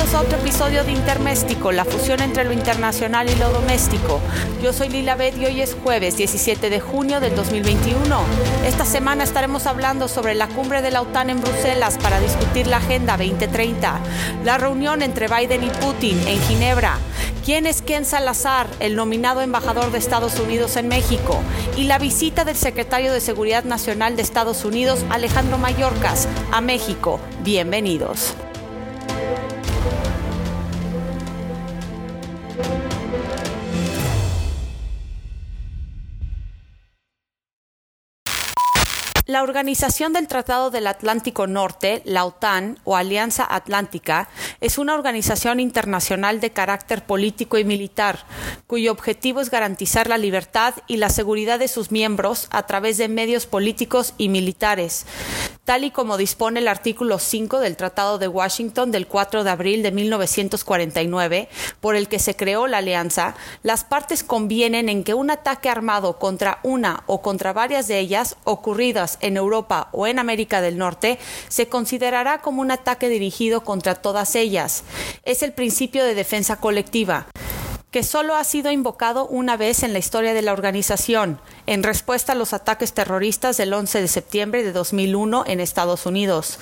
Bienvenidos a otro episodio de Interméstico, la fusión entre lo internacional y lo doméstico. Yo soy Lila Bet y hoy es jueves 17 de junio del 2021. Esta semana estaremos hablando sobre la cumbre de la OTAN en Bruselas para discutir la Agenda 2030, la reunión entre Biden y Putin en Ginebra, quién es Ken Salazar, el nominado embajador de Estados Unidos en México, y la visita del secretario de Seguridad Nacional de Estados Unidos, Alejandro Mayorkas, a México. Bienvenidos. La Organización del Tratado del Atlántico Norte, la OTAN o Alianza Atlántica, es una organización internacional de carácter político y militar, cuyo objetivo es garantizar la libertad y la seguridad de sus miembros a través de medios políticos y militares, tal y como dispone el artículo 5 del Tratado de Washington del 4 de abril de 1949, por el que se creó la alianza, las partes convienen en que un ataque armado contra una o contra varias de ellas ocurridas en Europa o en América del Norte se considerará como un ataque dirigido contra todas ellas. Es el principio de defensa colectiva que solo ha sido invocado una vez en la historia de la organización, en respuesta a los ataques terroristas del 11 de septiembre de 2001 en Estados Unidos.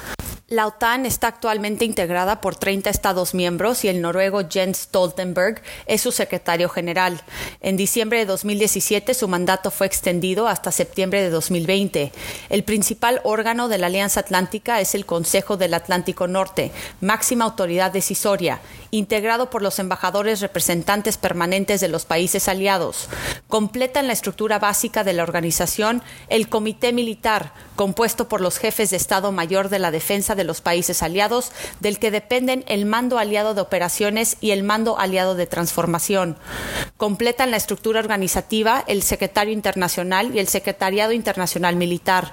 La OTAN está actualmente integrada por 30 Estados miembros y el noruego Jens Stoltenberg es su secretario general. En diciembre de 2017 su mandato fue extendido hasta septiembre de 2020. El principal órgano de la Alianza Atlántica es el Consejo del Atlántico Norte, máxima autoridad decisoria, integrado por los embajadores representantes permanentes de los países aliados. Completa en la estructura básica de la organización el Comité Militar, compuesto por los jefes de Estado Mayor de la Defensa de los países aliados, del que dependen el Mando Aliado de Operaciones y el Mando Aliado de Transformación. Completan la estructura organizativa el Secretario Internacional y el Secretariado Internacional Militar.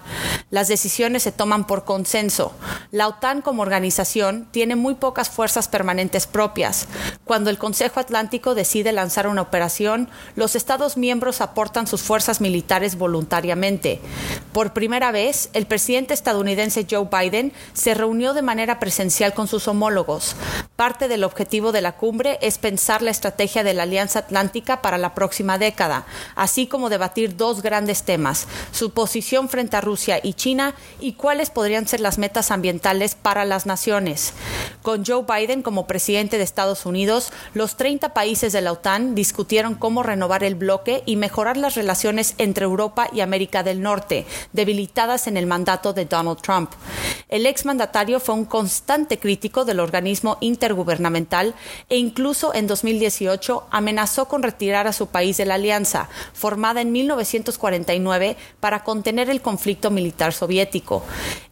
Las decisiones se toman por consenso. La OTAN como organización tiene muy pocas fuerzas permanentes propias. Cuando el Consejo Atlántico decide lanzar una operación, los Estados miembros aportan sus fuerzas militares voluntariamente. Por primera vez, el presidente estadounidense Joe Biden se reunió de manera presencial con sus homólogos. Parte del objetivo de la cumbre es pensar la estrategia de la Alianza Atlántica para la próxima década, así como debatir dos grandes temas, su posición frente a Rusia y China y cuáles podrían ser las metas ambientales para las naciones. Con Joe Biden como presidente de Estados Unidos, los 30 países de la OTAN discutieron cómo renovar el bloque y mejorar las relaciones entre Europa y América del Norte, debilitadas en el mandato de Donald Trump. El exmandatario fue un constante crítico del organismo intergubernamental e incluso en 2018 amenazó con retirar a su país de la alianza, formada en 1949 para contener el conflicto militar soviético.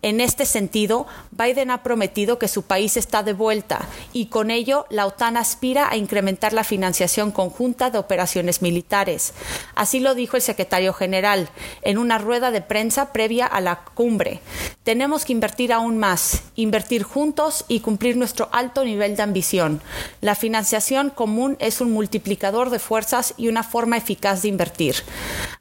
En este sentido, Biden ha prometido que su país está de vuelta y con ello la OTAN aspira a incrementar la financiación conjunta de operaciones militares. Así lo dijo el secretario general en una rueda de prensa previa a la cumbre. Tenemos que invertir aún más, invertir juntos y cumplir nuestro alto nivel de ambición. La financiación común es un multiplicador de fuerzas y una forma eficaz de invertir.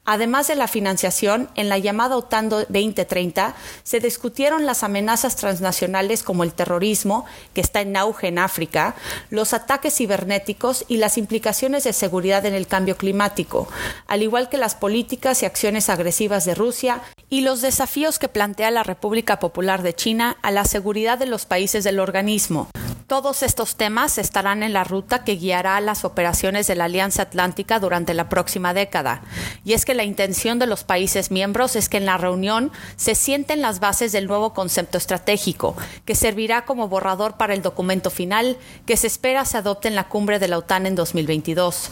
Además de la financiación, en la llamada OTAN 2030 se discutieron las amenazas transnacionales como el terrorismo, que está en auge en África, los ataques cibernéticos y las implicaciones de seguridad en el cambio climático, al igual que las políticas y acciones agresivas de Rusia y los desafíos que plantea la República Popular de China a la seguridad de los países del organismo. Todos estos temas estarán en la ruta que guiará las operaciones de la Alianza Atlántica durante la próxima década. Y es que la intención de los países miembros es que en la reunión se sienten las bases del nuevo concepto estratégico, que servirá como borrador para el documento final que se espera se adopte en la cumbre de la OTAN en 2022.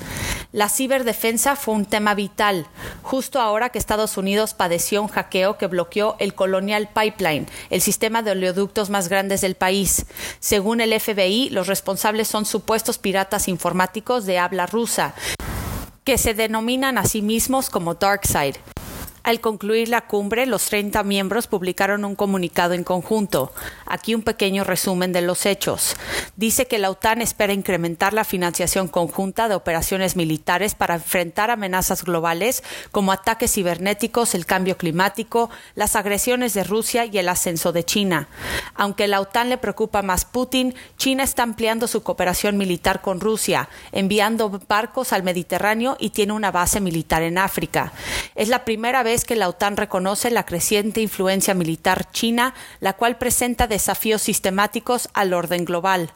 La ciberdefensa fue un tema vital, justo ahora que Estados Unidos padeció un hackeo que bloqueó el Colonial Pipeline, el sistema de oleoductos más grandes del país. Según el FBI, los responsables son supuestos piratas informáticos de habla rusa, que se denominan a sí mismos como DarkSide. Al concluir la cumbre, los 30 miembros publicaron un comunicado en conjunto. Aquí un pequeño resumen de los hechos. Dice que la OTAN espera incrementar la financiación conjunta de operaciones militares para enfrentar amenazas globales como ataques cibernéticos, el cambio climático, las agresiones de Rusia y el ascenso de China. Aunque la OTAN le preocupa más Putin, China está ampliando su cooperación militar con Rusia, enviando barcos al Mediterráneo y tiene una base militar en África. Es la primera vez que la OTAN reconoce la creciente influencia militar china, la cual presenta desafíos sistemáticos al orden global.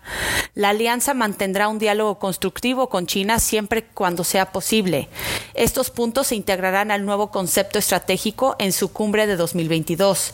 La alianza mantendrá un diálogo constructivo con China siempre cuando sea posible. Estos puntos se integrarán al nuevo concepto estratégico en su cumbre de 2022.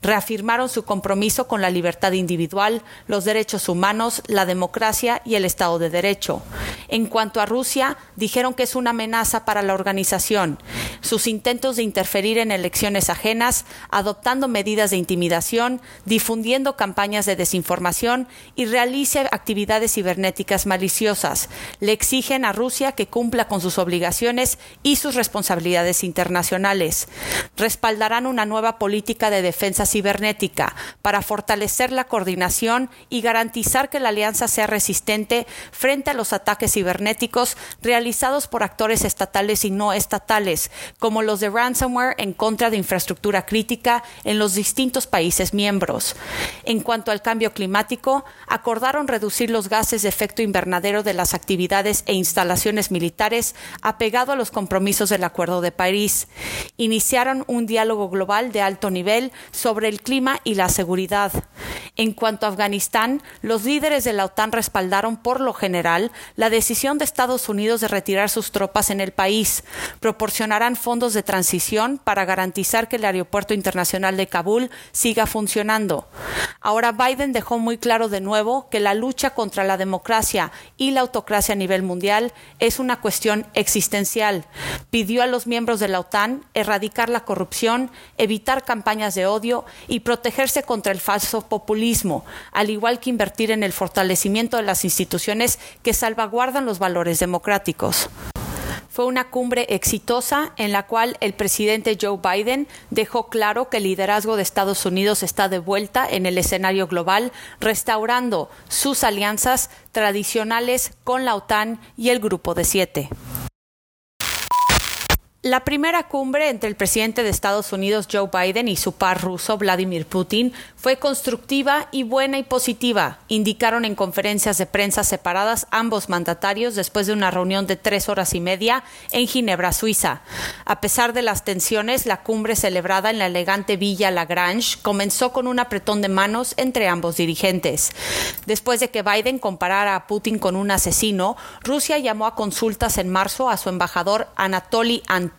Reafirmaron su compromiso con la libertad individual, los derechos humanos, la democracia y el Estado de Derecho. En cuanto a Rusia, dijeron que es una amenaza para la organización. Sus intentos de interferir en elecciones ajenas, adoptando medidas de intimidación, difundiendo campañas de desinformación y realice actividades cibernéticas maliciosas. Le exigen a Rusia que cumpla con sus obligaciones y sus responsabilidades internacionales. Respaldarán una nueva política de defensa cibernética para fortalecer la coordinación y garantizar que la alianza sea resistente frente a los ataques cibernéticos realizados por actores estatales y no estatales, como los de en contra de infraestructura crítica en los distintos países miembros. En cuanto al cambio climático, acordaron reducir los gases de efecto invernadero de las actividades e instalaciones militares apegado a los compromisos del Acuerdo de París. Iniciaron un diálogo global de alto nivel sobre el clima y la seguridad. En cuanto a Afganistán, los líderes de la OTAN respaldaron por lo general la decisión de Estados Unidos de retirar sus tropas en el país. Proporcionarán fondos de transición para garantizar que el Aeropuerto Internacional de Kabul siga funcionando. Ahora Biden dejó muy claro de nuevo que la lucha contra la democracia y la autocracia a nivel mundial es una cuestión existencial. Pidió a los miembros de la OTAN erradicar la corrupción, evitar campañas de odio y protegerse contra el falso populismo, al igual que invertir en el fortalecimiento de las instituciones que salvaguardan los valores democráticos. Fue una cumbre exitosa en la cual el presidente Joe Biden dejó claro que el liderazgo de Estados Unidos está de vuelta en el escenario global, restaurando sus alianzas tradicionales con la OTAN y el Grupo de Siete. La primera cumbre entre el presidente de Estados Unidos Joe Biden y su par ruso Vladimir Putin fue constructiva y buena y positiva, indicaron en conferencias de prensa separadas ambos mandatarios después de una reunión de tres horas y media en Ginebra, Suiza. A pesar de las tensiones, la cumbre celebrada en la elegante Villa Lagrange comenzó con un apretón de manos entre ambos dirigentes. Después de que Biden comparara a Putin con un asesino, Rusia llamó a consultas en marzo a su embajador Anatoly Antonov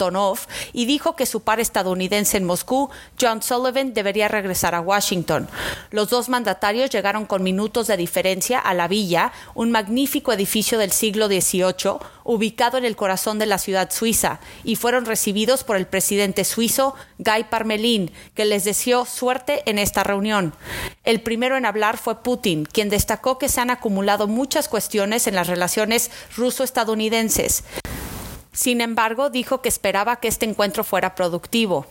y dijo que su par estadounidense en Moscú, John Sullivan, debería regresar a Washington. Los dos mandatarios llegaron con minutos de diferencia a la villa, un magnífico edificio del siglo XVIII, ubicado en el corazón de la ciudad suiza, y fueron recibidos por el presidente suizo Guy Parmelin, que les deseó suerte en esta reunión. El primero en hablar fue Putin, quien destacó que se han acumulado muchas cuestiones en las relaciones ruso-estadounidenses. Sin embargo, dijo que esperaba que este encuentro fuera productivo.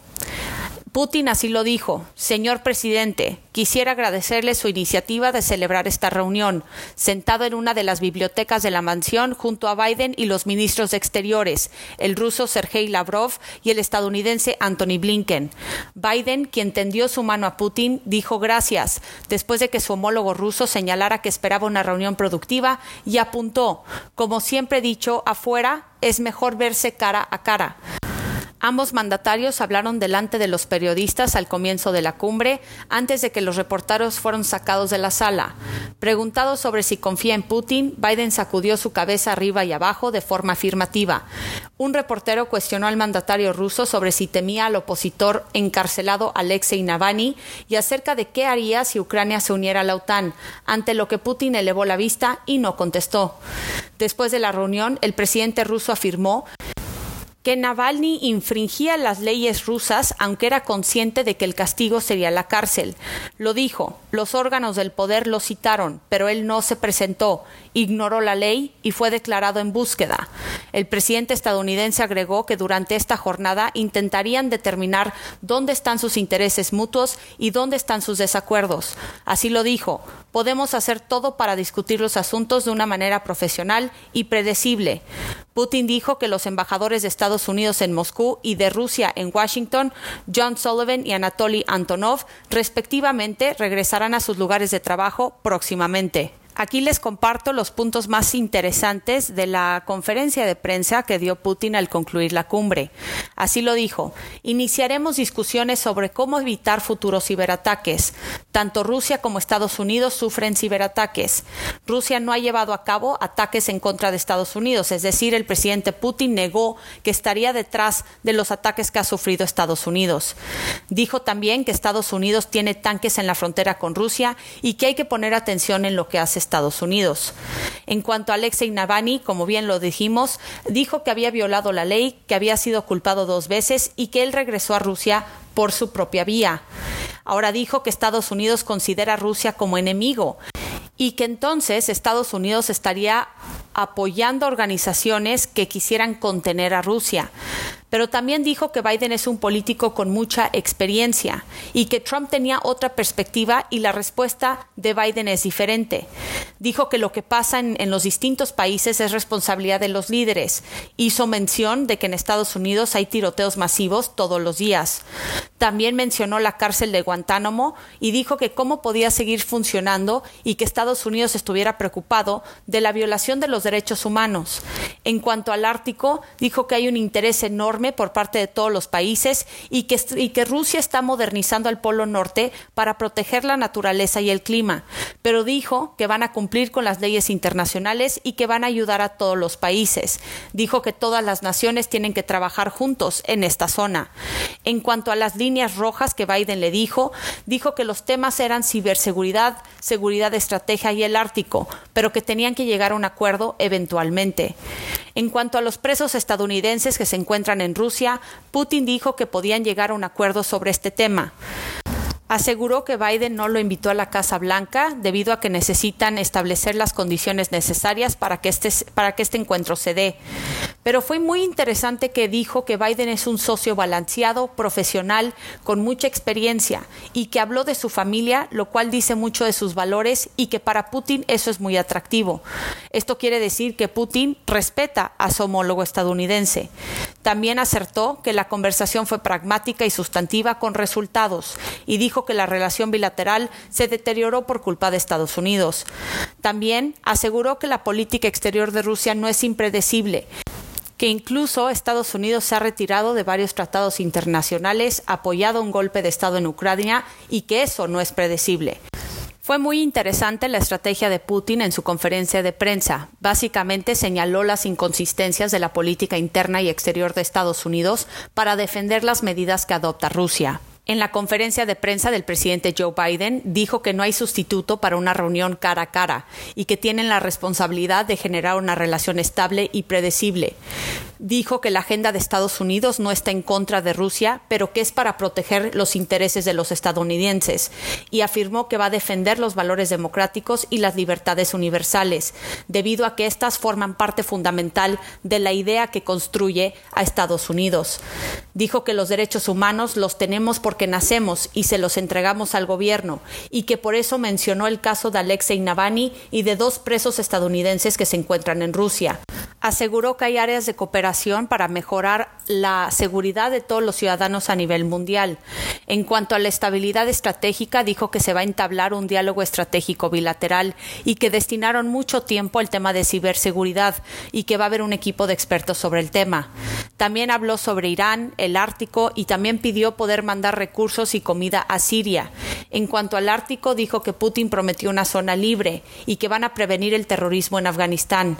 Putin así lo dijo. Señor presidente, quisiera agradecerle su iniciativa de celebrar esta reunión, sentado en una de las bibliotecas de la mansión junto a Biden y los ministros de Exteriores, el ruso Sergei Lavrov y el estadounidense Anthony Blinken. Biden, quien tendió su mano a Putin, dijo gracias, después de que su homólogo ruso señalara que esperaba una reunión productiva y apuntó, como siempre he dicho, afuera es mejor verse cara a cara. Ambos mandatarios hablaron delante de los periodistas al comienzo de la cumbre, antes de que los reporteros fueron sacados de la sala. Preguntado sobre si confía en Putin, Biden sacudió su cabeza arriba y abajo de forma afirmativa. Un reportero cuestionó al mandatario ruso sobre si temía al opositor encarcelado Alexei Navalny y acerca de qué haría si Ucrania se uniera a la OTAN, ante lo que Putin elevó la vista y no contestó. Después de la reunión, el presidente ruso afirmó que Navalny infringía las leyes rusas, aunque era consciente de que el castigo sería la cárcel. Lo dijo, los órganos del poder lo citaron, pero él no se presentó, ignoró la ley y fue declarado en búsqueda. El presidente estadounidense agregó que durante esta jornada intentarían determinar dónde están sus intereses mutuos y dónde están sus desacuerdos. Así lo dijo, podemos hacer todo para discutir los asuntos de una manera profesional y predecible. Putin dijo que los embajadores de Estados Unidos en Moscú y de Rusia en Washington, John Sullivan y Anatoly Antonov, respectivamente, regresarán a sus lugares de trabajo próximamente. Aquí les comparto los puntos más interesantes de la conferencia de prensa que dio Putin al concluir la cumbre. Así lo dijo, iniciaremos discusiones sobre cómo evitar futuros ciberataques. Tanto Rusia como Estados Unidos sufren ciberataques. Rusia no ha llevado a cabo ataques en contra de Estados Unidos, es decir, el presidente Putin negó que estaría detrás de los ataques que ha sufrido Estados Unidos. Dijo también que Estados Unidos tiene tanques en la frontera con Rusia y que hay que poner atención en lo que hace Estados Unidos. En cuanto a Alexei Navalny, como bien lo dijimos, dijo que había violado la ley, que había sido culpado dos veces y que él regresó a Rusia por su propia vía. Ahora dijo que Estados Unidos considera a Rusia como enemigo y que entonces Estados Unidos estaría apoyando organizaciones que quisieran contener a Rusia pero también dijo que Biden es un político con mucha experiencia y que Trump tenía otra perspectiva y la respuesta de Biden es diferente. Dijo que lo que pasa en, los distintos países es responsabilidad de los líderes. Hizo mención de que en Estados Unidos hay tiroteos masivos todos los días. También mencionó la cárcel de Guantánamo y dijo que cómo podía seguir funcionando y que Estados Unidos estuviera preocupado de la violación de los derechos humanos. En cuanto al Ártico, dijo que hay un interés enorme por parte de todos los países y que, Rusia está modernizando el Polo Norte para proteger la naturaleza y el clima, pero dijo que van a cumplir con las leyes internacionales y que van a ayudar a todos los países. Dijo que todas las naciones tienen que trabajar juntos en esta zona. En cuanto a las líneas rojas que Biden le dijo, dijo que los temas eran ciberseguridad, seguridad de estrategia y el Ártico, pero que tenían que llegar a un acuerdo eventualmente. En cuanto a los presos estadounidenses que se encuentran en Rusia, Putin dijo que podían llegar a un acuerdo sobre este tema. Aseguró que Biden no lo invitó a la Casa Blanca debido a que necesitan establecer las condiciones necesarias para que este, para que este encuentro se dé. Pero fue muy interesante que dijo que Biden es un socio balanceado, profesional, con mucha experiencia y que habló de su familia, lo cual dice mucho de sus valores y que para Putin eso es muy atractivo. Esto quiere decir que Putin respeta a su homólogo estadounidense. También acertó que la conversación fue pragmática y sustantiva con resultados y dijo que la relación bilateral se deterioró por culpa de Estados Unidos. También aseguró que la política exterior de Rusia no es impredecible que incluso Estados Unidos se ha retirado de varios tratados internacionales, apoyado un golpe de Estado en Ucrania y que eso no es predecible. Fue muy interesante la estrategia de Putin en su conferencia de prensa. Básicamente señaló las inconsistencias de la política interna y exterior de Estados Unidos para defender las medidas que adopta Rusia. En la conferencia de prensa del presidente Joe Biden dijo que no hay sustituto para una reunión cara a cara y que tienen la responsabilidad de generar una relación estable y predecible. Dijo que la agenda de Estados Unidos no está en contra de Rusia, pero que es para proteger los intereses de los estadounidenses y afirmó que va a defender los valores democráticos y las libertades universales, debido a que éstas forman parte fundamental de la idea que construye a Estados Unidos. Dijo que los derechos humanos los tenemos por que nacemos y se los entregamos al gobierno, y que por eso mencionó el caso de Alexei Navalny y de dos presos estadounidenses que se encuentran en Rusia. Aseguró que hay áreas de cooperación para mejorar la seguridad de todos los ciudadanos a nivel mundial. En cuanto a la estabilidad estratégica, dijo que se va a entablar un diálogo estratégico bilateral y que destinaron mucho tiempo al tema de ciberseguridad y que va a haber un equipo de expertos sobre el tema. También habló sobre Irán, el Ártico y también pidió poder mandar recursos y comida a Siria. En cuanto al Ártico, dijo que Putin prometió una zona libre y que van a prevenir el terrorismo en Afganistán.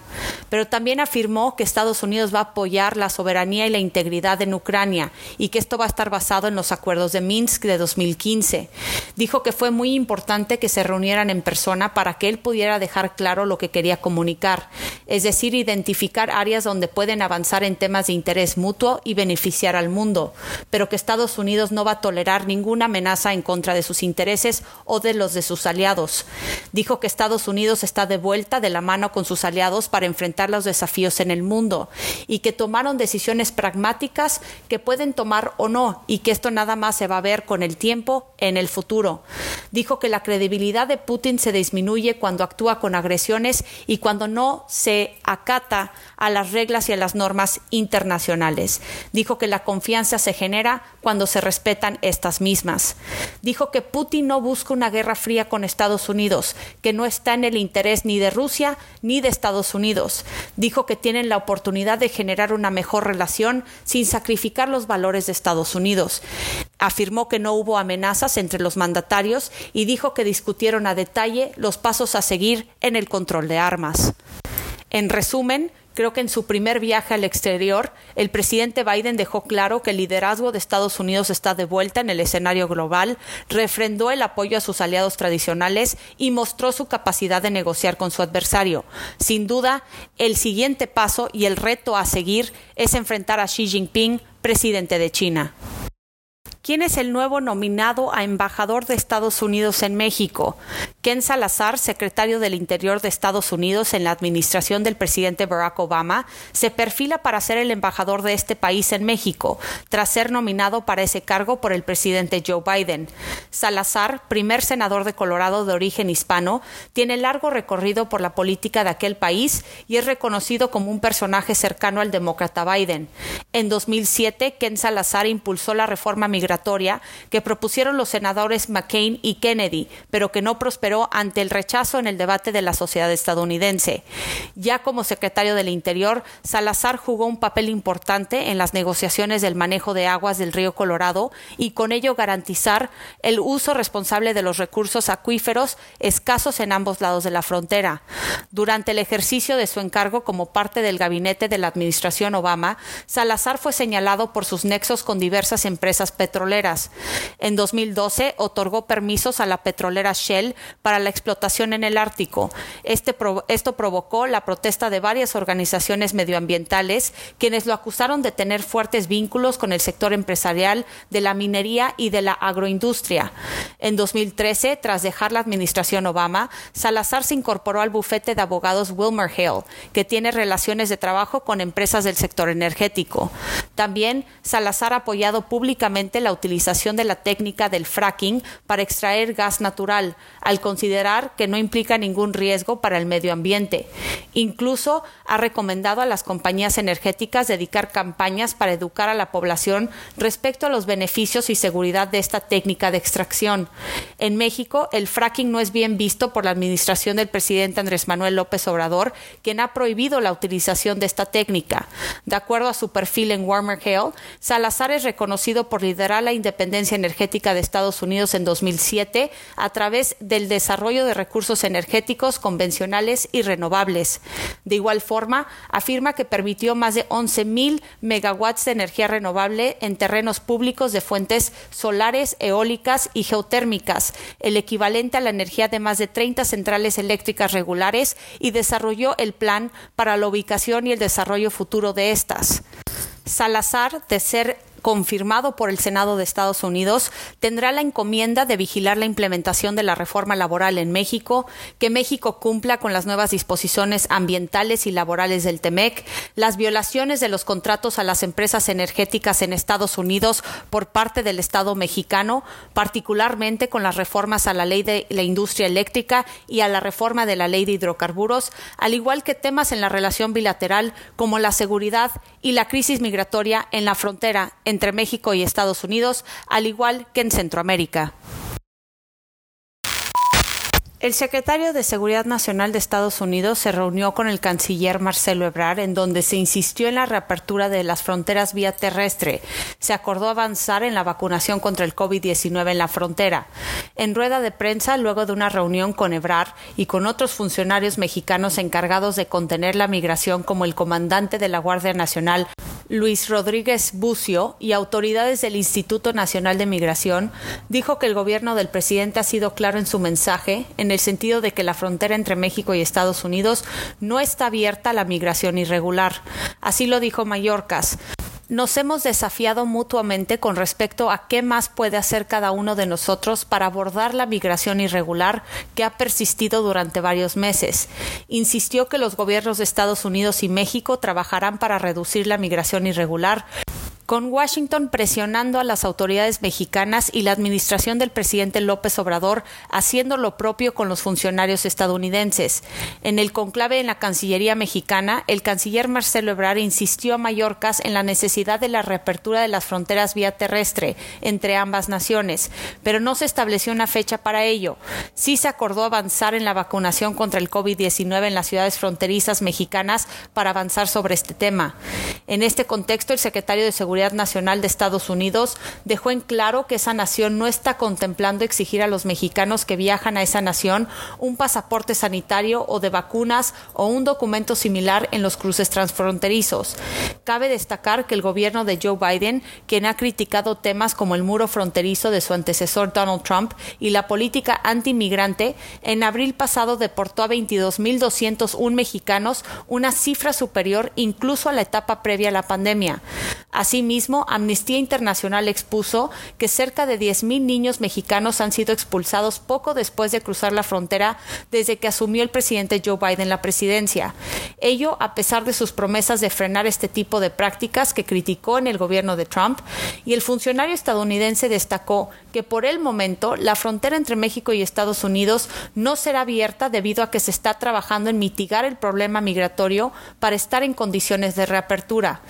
Pero también afirmó que Estados Unidos va a apoyar la soberanía y la integridad en Ucrania y que esto va a estar basado en los acuerdos de Minsk de 2015. Dijo que fue muy importante que se reunieran en persona para que él pudiera dejar claro lo que quería comunicar, es decir, identificar áreas donde pueden avanzar en temas de interés mutuo y beneficiar al mundo, pero que Estados Unidos no va a tolerar ninguna amenaza en contra de sus intereses o de los de sus aliados. Dijo que Estados Unidos está de vuelta de la mano con sus aliados para enfrentar los desafíos en el mundo y que tomaron decisiones pragmáticas que pueden tomar o no y que esto nada más se va a ver con el tiempo en el futuro. Dijo que la credibilidad de Putin se disminuye cuando actúa con agresiones y cuando no se acata a las reglas y a las normas internacionales. Dijo que la confianza se genera cuando se respetan estas mismas. Dijo que Putin no busca una guerra fría con Estados Unidos, que no está en el interés ni de Rusia ni de Estados Unidos. Dijo que tienen la oportunidad de generar una mejor relación sin sacrificar los valores de Estados Unidos. Afirmó que no hubo amenazas entre los mandatarios y dijo que discutieron a detalle los pasos a seguir en el control de armas. En resumen, Creo que en su primer viaje al exterior, el presidente Biden dejó claro que el liderazgo de Estados Unidos está de vuelta en el escenario global, refrendó el apoyo a sus aliados tradicionales y mostró su capacidad de negociar con su adversario. Sin duda, el siguiente paso y el reto a seguir es enfrentar a Xi Jinping, presidente de China. ¿Quién es el nuevo nominado a embajador de Estados Unidos en México? Ken Salazar, secretario del Interior de Estados Unidos en la administración del presidente Barack Obama, se perfila para ser el embajador de este país en México, tras ser nominado para ese cargo por el presidente Joe Biden. Salazar, primer senador de Colorado de origen hispano, tiene largo recorrido por la política de aquel país y es reconocido como un personaje cercano al demócrata Biden. En 2007, Ken Salazar impulsó la reforma migratoria que propusieron los senadores McCain y Kennedy, pero que no prosperó ante el rechazo en el debate de la sociedad estadounidense. Ya como secretario del Interior, Salazar jugó un papel importante en las negociaciones del manejo de aguas del río Colorado y con ello garantizar el uso responsable de los recursos acuíferos escasos en ambos lados de la frontera. Durante el ejercicio de su encargo como parte del gabinete de la administración Obama, Salazar fue señalado por sus nexos con diversas empresas petroleras en 2012 otorgó permisos a la petrolera Shell para la explotación en el Ártico. Este esto provocó la protesta de varias organizaciones medioambientales, quienes lo acusaron de tener fuertes vínculos con el sector empresarial de la minería y de la agroindustria. En 2013, tras dejar la administración Obama, Salazar se incorporó al bufete de abogados Wilmer Hale, que tiene relaciones de trabajo con empresas del sector energético. También Salazar ha apoyado públicamente la utilización de la técnica del fracking para extraer gas natural, al considerar que no implica ningún riesgo para el medio ambiente. Incluso ha recomendado a las compañías energéticas dedicar campañas para educar a la población respecto a los beneficios y seguridad de esta técnica de extracción. En México, el fracking no es bien visto por la administración del presidente Andrés Manuel López Obrador, quien ha prohibido la utilización de esta técnica. De acuerdo a su perfil en Warmer Hale, Salazar es reconocido por liderar la independencia energética de Estados Unidos en 2007 a través del desarrollo de recursos energéticos convencionales y renovables. De igual forma, afirma que permitió más de 11.000 megawatts de energía renovable en terrenos públicos de fuentes solares, eólicas y geotérmicas, el equivalente a la energía de más de 30 centrales eléctricas regulares, y desarrolló el plan para la ubicación y el desarrollo futuro de estas. Salazar, de ser confirmado por el Senado de Estados Unidos, tendrá la encomienda de vigilar la implementación de la reforma laboral en México, que México cumpla con las nuevas disposiciones ambientales y laborales del TEMEC, las violaciones de los contratos a las empresas energéticas en Estados Unidos por parte del Estado mexicano, particularmente con las reformas a la ley de la industria eléctrica y a la reforma de la ley de hidrocarburos, al igual que temas en la relación bilateral como la seguridad y la crisis migratoria en la frontera entre México y Estados Unidos, al igual que en Centroamérica. El secretario de Seguridad Nacional de Estados Unidos se reunió con el canciller Marcelo Ebrard en donde se insistió en la reapertura de las fronteras vía terrestre. Se acordó avanzar en la vacunación contra el COVID-19 en la frontera. En rueda de prensa, luego de una reunión con Ebrard y con otros funcionarios mexicanos encargados de contener la migración como el comandante de la Guardia Nacional, Luis Rodríguez Bucio, y autoridades del Instituto Nacional de Migración, dijo que el gobierno del presidente ha sido claro en su mensaje en el sentido de que la frontera entre México y Estados Unidos no está abierta a la migración irregular. Así lo dijo Mallorcas. Nos hemos desafiado mutuamente con respecto a qué más puede hacer cada uno de nosotros para abordar la migración irregular que ha persistido durante varios meses. Insistió que los gobiernos de Estados Unidos y México trabajarán para reducir la migración irregular, con Washington presionando a las autoridades mexicanas y la administración del presidente López Obrador haciendo lo propio con los funcionarios estadounidenses. En el conclave en la Cancillería mexicana, el canciller Marcelo Ebrard insistió a Mallorcas en la necesidad de la reapertura de las fronteras vía terrestre entre ambas naciones, pero no se estableció una fecha para ello. Sí se acordó avanzar en la vacunación contra el COVID-19 en las ciudades fronterizas mexicanas para avanzar sobre este tema. En este contexto, el secretario de Seguridad Nacional de Estados Unidos dejó en claro que esa nación no está contemplando exigir a los mexicanos que viajan a esa nación un pasaporte sanitario o de vacunas o un documento similar en los cruces transfronterizos. Cabe destacar que el gobierno de Joe Biden, quien ha criticado temas como el muro fronterizo de su antecesor Donald Trump y la política antimigrante, en abril pasado deportó a 22.201 mexicanos, una cifra superior incluso a la etapa previa a la pandemia. Asimismo, Amnistía Internacional expuso que cerca de 10.000 niños mexicanos han sido expulsados poco después de cruzar la frontera desde que asumió el presidente Joe Biden la presidencia. Ello a pesar de sus promesas de frenar este tipo de prácticas que criticó en el gobierno de Trump, y el funcionario estadounidense destacó que por el momento la frontera entre México y Estados Unidos no será abierta debido a que se está trabajando en mitigar el problema migratorio para estar en condiciones de reapertura.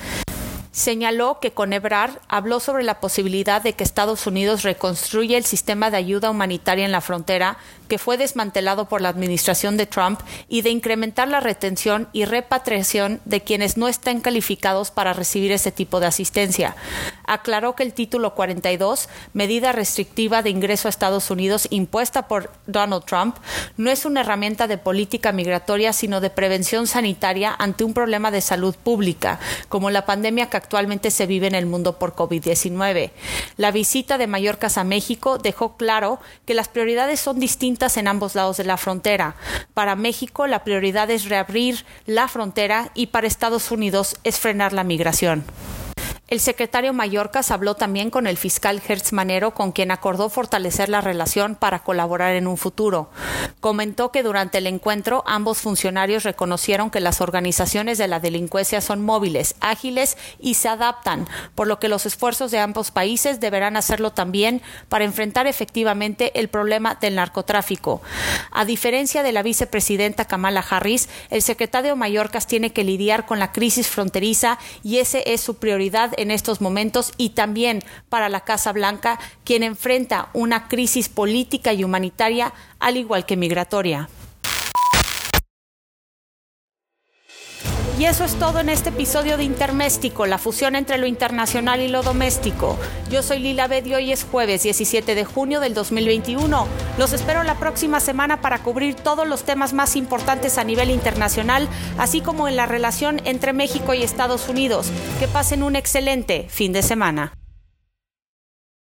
Señaló que con Ebrard habló sobre la posibilidad de que Estados Unidos reconstruya el sistema de ayuda humanitaria en la frontera que fue desmantelado por la administración de Trump y de incrementar la retención y repatriación de quienes no estén calificados para recibir ese tipo de asistencia. Aclaró que el título 42, medida restrictiva de ingreso a Estados Unidos impuesta por Donald Trump, no es una herramienta de política migratoria, sino de prevención sanitaria ante un problema de salud pública, como la pandemia que actualmente se vive en el mundo por COVID-19. La visita de Mallorcas a México dejó claro que las prioridades son distintas en ambos lados de la frontera. Para México la prioridad es reabrir la frontera y para Estados Unidos es frenar la migración. El secretario Mallorcas habló también con el fiscal Hertz Manero, con quien acordó fortalecer la relación para colaborar en un futuro. Comentó que durante el encuentro ambos funcionarios reconocieron que las organizaciones de la delincuencia son móviles, ágiles y se adaptan, por lo que los esfuerzos de ambos países deberán hacerlo también para enfrentar efectivamente el problema del narcotráfico. A diferencia de la vicepresidenta Kamala Harris, el secretario Mallorcas tiene que lidiar con la crisis fronteriza y ese es su prioridad en estos momentos y también para la Casa Blanca, quien enfrenta una crisis política y humanitaria al igual que migratoria. Y eso es todo en este episodio de Interméstico, la fusión entre lo internacional y lo doméstico. Yo soy Lila Bed y es jueves 17 de junio del 2021. Los espero la próxima semana para cubrir todos los temas más importantes a nivel internacional, así como en la relación entre México y Estados Unidos. Que pasen un excelente fin de semana.